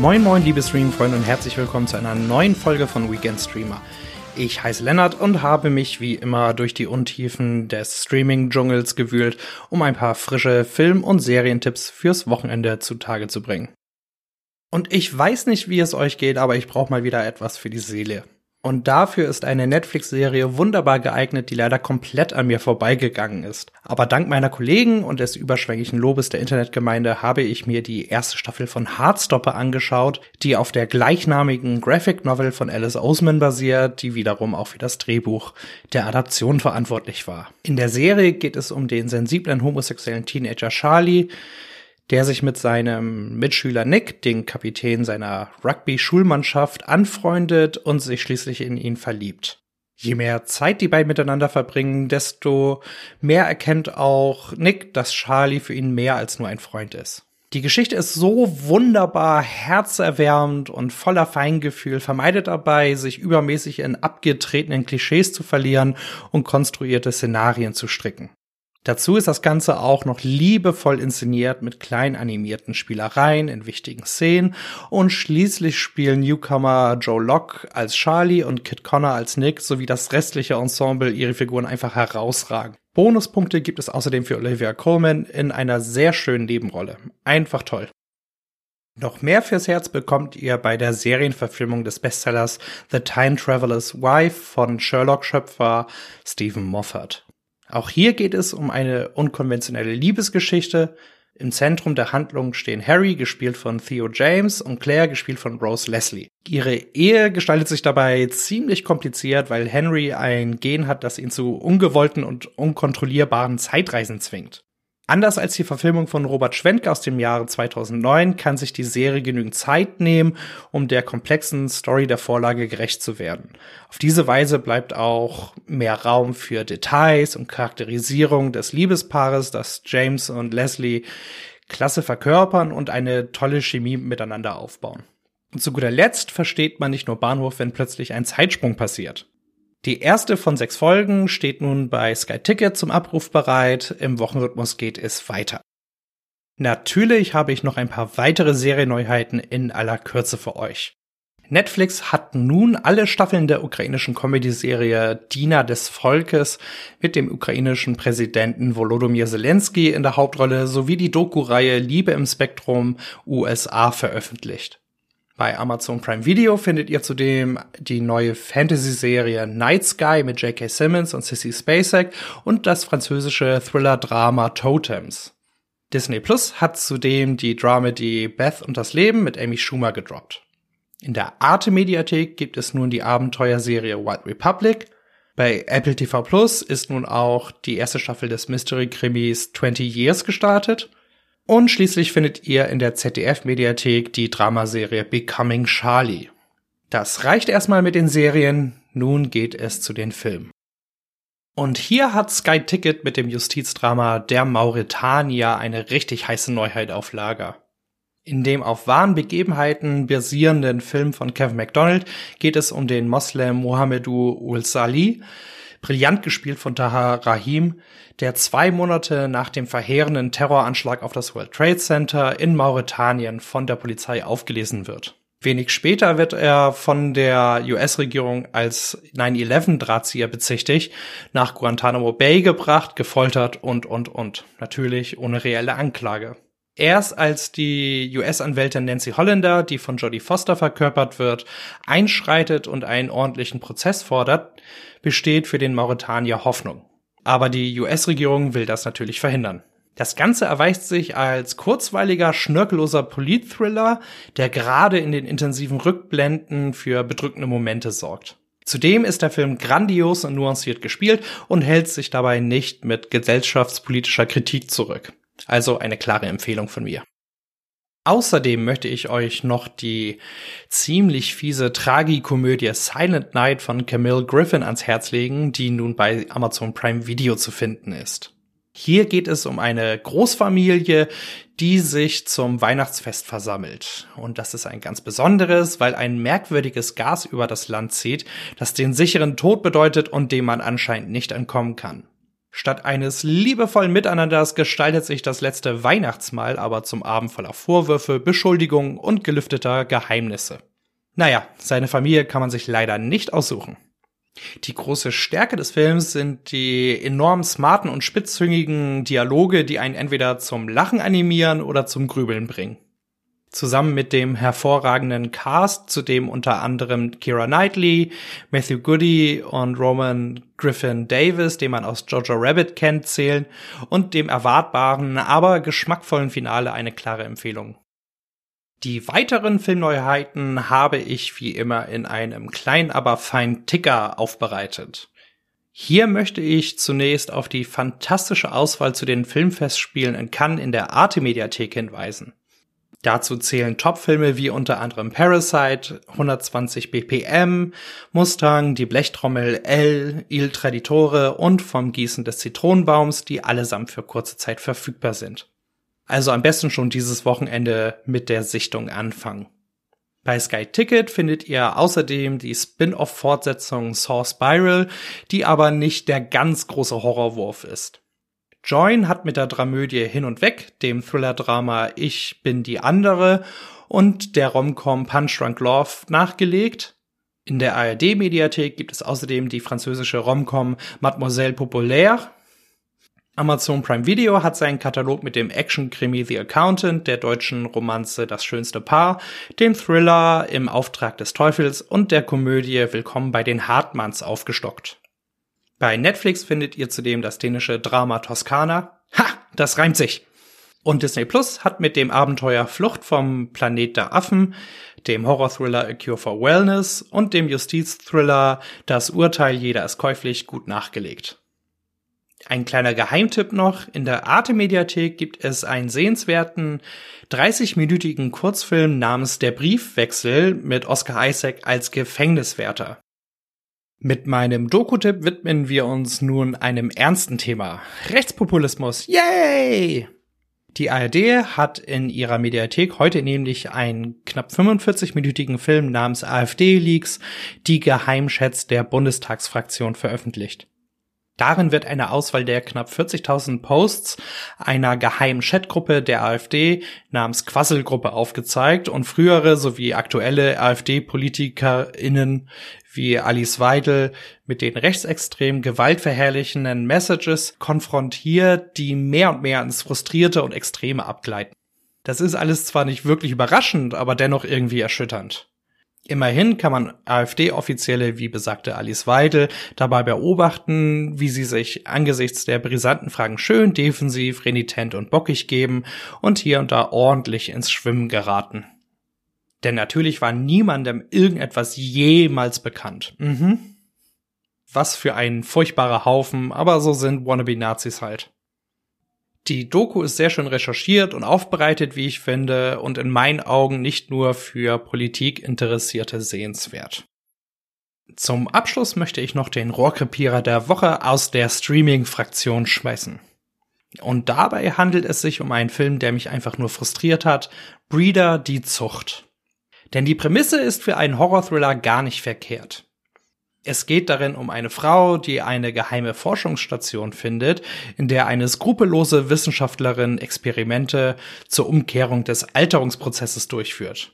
Moin moin liebe Streamfreunde und herzlich willkommen zu einer neuen Folge von Weekend Streamer. Ich heiße Lennart und habe mich wie immer durch die Untiefen des Streaming-Dschungels gewühlt, um ein paar frische Film- und Serientipps fürs Wochenende zutage zu bringen. Und ich weiß nicht, wie es euch geht, aber ich brauche mal wieder etwas für die Seele. Und dafür ist eine Netflix-Serie wunderbar geeignet, die leider komplett an mir vorbeigegangen ist. Aber dank meiner Kollegen und des überschwänglichen Lobes der Internetgemeinde habe ich mir die erste Staffel von Heartstopper angeschaut, die auf der gleichnamigen Graphic Novel von Alice Oseman basiert, die wiederum auch für das Drehbuch der Adaption verantwortlich war. In der Serie geht es um den sensiblen homosexuellen Teenager Charlie, der sich mit seinem Mitschüler Nick, den Kapitän seiner Rugby-Schulmannschaft, anfreundet und sich schließlich in ihn verliebt. Je mehr Zeit die beiden miteinander verbringen, desto mehr erkennt auch Nick, dass Charlie für ihn mehr als nur ein Freund ist. Die Geschichte ist so wunderbar, herzerwärmend und voller Feingefühl, vermeidet dabei, sich übermäßig in abgetretenen Klischees zu verlieren und konstruierte Szenarien zu stricken. Dazu ist das Ganze auch noch liebevoll inszeniert mit klein animierten Spielereien in wichtigen Szenen und schließlich spielen Newcomer Joe Locke als Charlie und Kit Connor als Nick sowie das restliche Ensemble ihre Figuren einfach herausragen. Bonuspunkte gibt es außerdem für Olivia Colman in einer sehr schönen Nebenrolle. Einfach toll. Noch mehr fürs Herz bekommt ihr bei der Serienverfilmung des Bestsellers The Time Traveler's Wife von Sherlock-Schöpfer Stephen Moffat. Auch hier geht es um eine unkonventionelle Liebesgeschichte. Im Zentrum der Handlung stehen Harry, gespielt von Theo James, und Claire, gespielt von Rose Leslie. Ihre Ehe gestaltet sich dabei ziemlich kompliziert, weil Henry ein Gen hat, das ihn zu ungewollten und unkontrollierbaren Zeitreisen zwingt. Anders als die Verfilmung von Robert Schwenk aus dem Jahre 2009 kann sich die Serie genügend Zeit nehmen, um der komplexen Story der Vorlage gerecht zu werden. Auf diese Weise bleibt auch mehr Raum für Details und Charakterisierung des Liebespaares, das James und Leslie klasse verkörpern und eine tolle Chemie miteinander aufbauen. Und zu guter Letzt versteht man nicht nur Bahnhof, wenn plötzlich ein Zeitsprung passiert. Die erste von sechs Folgen steht nun bei Sky Ticket zum Abruf bereit. Im Wochenrhythmus geht es weiter. Natürlich habe ich noch ein paar weitere Serienneuheiten in aller Kürze für euch. Netflix hat nun alle Staffeln der ukrainischen Comedy-Serie Diener des Volkes mit dem ukrainischen Präsidenten Volodymyr Zelensky in der Hauptrolle sowie die Doku-Reihe Liebe im Spektrum USA veröffentlicht. Bei Amazon Prime Video findet ihr zudem die neue Fantasy-Serie Night Sky mit J.K. Simmons und Sissy Spacek und das französische Thriller-Drama Totems. Disney Plus hat zudem die Dramedy Beth und das Leben mit Amy Schumer gedroppt. In der Arte-Mediathek gibt es nun die Abenteuerserie White Republic. Bei Apple TV Plus ist nun auch die erste Staffel des Mystery-Krimis 20 Years gestartet. Und schließlich findet ihr in der ZDF-Mediathek die Dramaserie Becoming Charlie. Das reicht erstmal mit den Serien, nun geht es zu den Filmen. Und hier hat Sky Ticket mit dem Justizdrama Der Mauretanier eine richtig heiße Neuheit auf Lager. In dem auf wahren Begebenheiten basierenden Film von Kevin McDonald geht es um den Moslem Mohamedou Ul Salih, brillant gespielt von Tahar Rahim, der zwei Monate nach dem verheerenden Terroranschlag auf das World Trade Center in Mauretanien von der Polizei aufgelesen wird. Wenig später wird er von der US-Regierung als 9-11-Drahtzieher bezichtigt, nach Guantanamo Bay gebracht, gefoltert und, und, und. Natürlich ohne reelle Anklage. Erst als die US-Anwältin Nancy Hollander, die von Jodie Foster verkörpert wird, einschreitet und einen ordentlichen Prozess fordert, besteht für den Mauretanier Hoffnung. Aber die US-Regierung will das natürlich verhindern. Das Ganze erweist sich als kurzweiliger, schnörkelloser Politthriller, der gerade in den intensiven Rückblenden für bedrückende Momente sorgt. Zudem ist der Film grandios und nuanciert gespielt und hält sich dabei nicht mit gesellschaftspolitischer Kritik zurück. Also eine klare Empfehlung von mir. Außerdem möchte ich euch noch die ziemlich fiese Tragikomödie Silent Night von Camille Griffin ans Herz legen, die nun bei Amazon Prime Video zu finden ist. Hier geht es um eine Großfamilie, die sich zum Weihnachtsfest versammelt. Und das ist ein ganz besonderes, weil ein merkwürdiges Gas über das Land zieht, das den sicheren Tod bedeutet und dem man anscheinend nicht entkommen kann. Statt eines liebevollen Miteinanders gestaltet sich das letzte Weihnachtsmahl aber zum Abend voller Vorwürfe, Beschuldigungen und gelüfteter Geheimnisse. Naja, seine Familie kann man sich leider nicht aussuchen. Die große Stärke des Films sind die enorm smarten und spitzzüngigen Dialoge, die einen entweder zum Lachen animieren oder zum Grübeln bringen. Zusammen mit dem hervorragenden Cast, zu dem unter anderem Kira Knightley, Matthew Goody und Roman Griffin Davis, den man aus Jojo Rabbit kennt, zählen und dem erwartbaren, aber geschmackvollen Finale eine klare Empfehlung. Die weiteren Filmneuheiten habe ich wie immer in einem kleinen, aber feinen Ticker aufbereitet. Hier möchte ich zunächst auf die fantastische Auswahl zu den Filmfestspielen in Cannes in der Arte Mediathek hinweisen. Dazu zählen Topfilme wie unter anderem Parasite, 120 BPM, Mustang, Die Blechtrommel L, Il Traditore und Vom Gießen des Zitronenbaums, die allesamt für kurze Zeit verfügbar sind. Also am besten schon dieses Wochenende mit der Sichtung anfangen. Bei Sky Ticket findet ihr außerdem die Spin-off-Fortsetzung Saw Spiral, die aber nicht der ganz große Horrorwurf ist. Join hat mit der Dramödie Hin und Weg, dem Thriller-Drama Ich bin die andere und der Romcom Punch Drunk Love nachgelegt. In der ARD-Mediathek gibt es außerdem die französische Romcom Mademoiselle Populaire. Amazon Prime Video hat seinen Katalog mit dem Action-Krimi The Accountant, der deutschen Romanze Das schönste Paar, dem Thriller Im Auftrag des Teufels und der Komödie Willkommen bei den Hartmanns aufgestockt. Bei Netflix findet ihr zudem das dänische Drama Toskana. Ha, das reimt sich. Und Disney Plus hat mit dem Abenteuer Flucht vom Planet der Affen, dem Horror-Thriller A Cure for Wellness und dem Justiz-Thriller Das Urteil jeder ist käuflich gut nachgelegt. Ein kleiner Geheimtipp noch. In der Arte-Mediathek gibt es einen sehenswerten 30-minütigen Kurzfilm namens Der Briefwechsel mit Oscar Isaac als Gefängniswärter. Mit meinem Doku-Tipp widmen wir uns nun einem ernsten Thema. Rechtspopulismus. Yay! Die ARD hat in ihrer Mediathek heute nämlich einen knapp 45-minütigen Film namens AfD-Leaks, die Geheimschätz der Bundestagsfraktion veröffentlicht. Darin wird eine Auswahl der knapp 40.000 Posts einer geheimen Chatgruppe der AfD namens Quasselgruppe aufgezeigt und frühere sowie aktuelle AfD-PolitikerInnen wie Alice Weidel mit den rechtsextrem gewaltverherrlichenden Messages konfrontiert, die mehr und mehr ins Frustrierte und Extreme abgleiten. Das ist alles zwar nicht wirklich überraschend, aber dennoch irgendwie erschütternd. Immerhin kann man AfD-Offizielle wie besagte Alice Weidel dabei beobachten, wie sie sich angesichts der brisanten Fragen schön defensiv, renitent und bockig geben und hier und da ordentlich ins Schwimmen geraten. Denn natürlich war niemandem irgendetwas jemals bekannt. Mhm. Was für ein furchtbarer Haufen, aber so sind Wannabe-Nazis halt. Die Doku ist sehr schön recherchiert und aufbereitet, wie ich finde, und in meinen Augen nicht nur für Politikinteressierte sehenswert. Zum Abschluss möchte ich noch den Rohrkrepierer der Woche aus der Streaming-Fraktion schmeißen. Und dabei handelt es sich um einen Film, der mich einfach nur frustriert hat, Breeder die Zucht. Denn die Prämisse ist für einen Horror-Thriller gar nicht verkehrt. Es geht darin um eine Frau, die eine geheime Forschungsstation findet, in der eine skrupellose Wissenschaftlerin Experimente zur Umkehrung des Alterungsprozesses durchführt.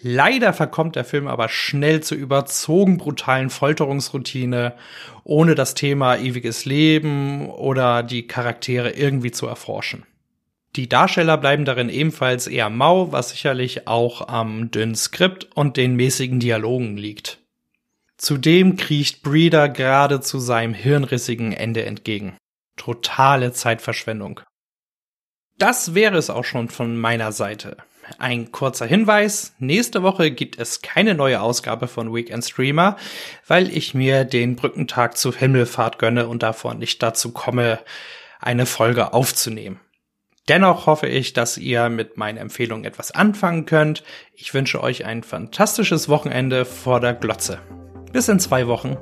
Leider verkommt der Film aber schnell zur überzogen brutalen Folterungsroutine, ohne das Thema ewiges Leben oder die Charaktere irgendwie zu erforschen. Die Darsteller bleiben darin ebenfalls eher mau, was sicherlich auch am dünnen Skript und den mäßigen Dialogen liegt. Zudem kriecht Breeder gerade zu seinem hirnrissigen Ende entgegen. Totale Zeitverschwendung. Das wäre es auch schon von meiner Seite. Ein kurzer Hinweis, nächste Woche gibt es keine neue Ausgabe von Weekend Streamer, weil ich mir den Brückentag zu Himmelfahrt gönne und davon nicht dazu komme, eine Folge aufzunehmen. Dennoch hoffe ich, dass ihr mit meinen Empfehlungen etwas anfangen könnt. Ich wünsche euch ein fantastisches Wochenende vor der Glotze. Bis in zwei Wochen.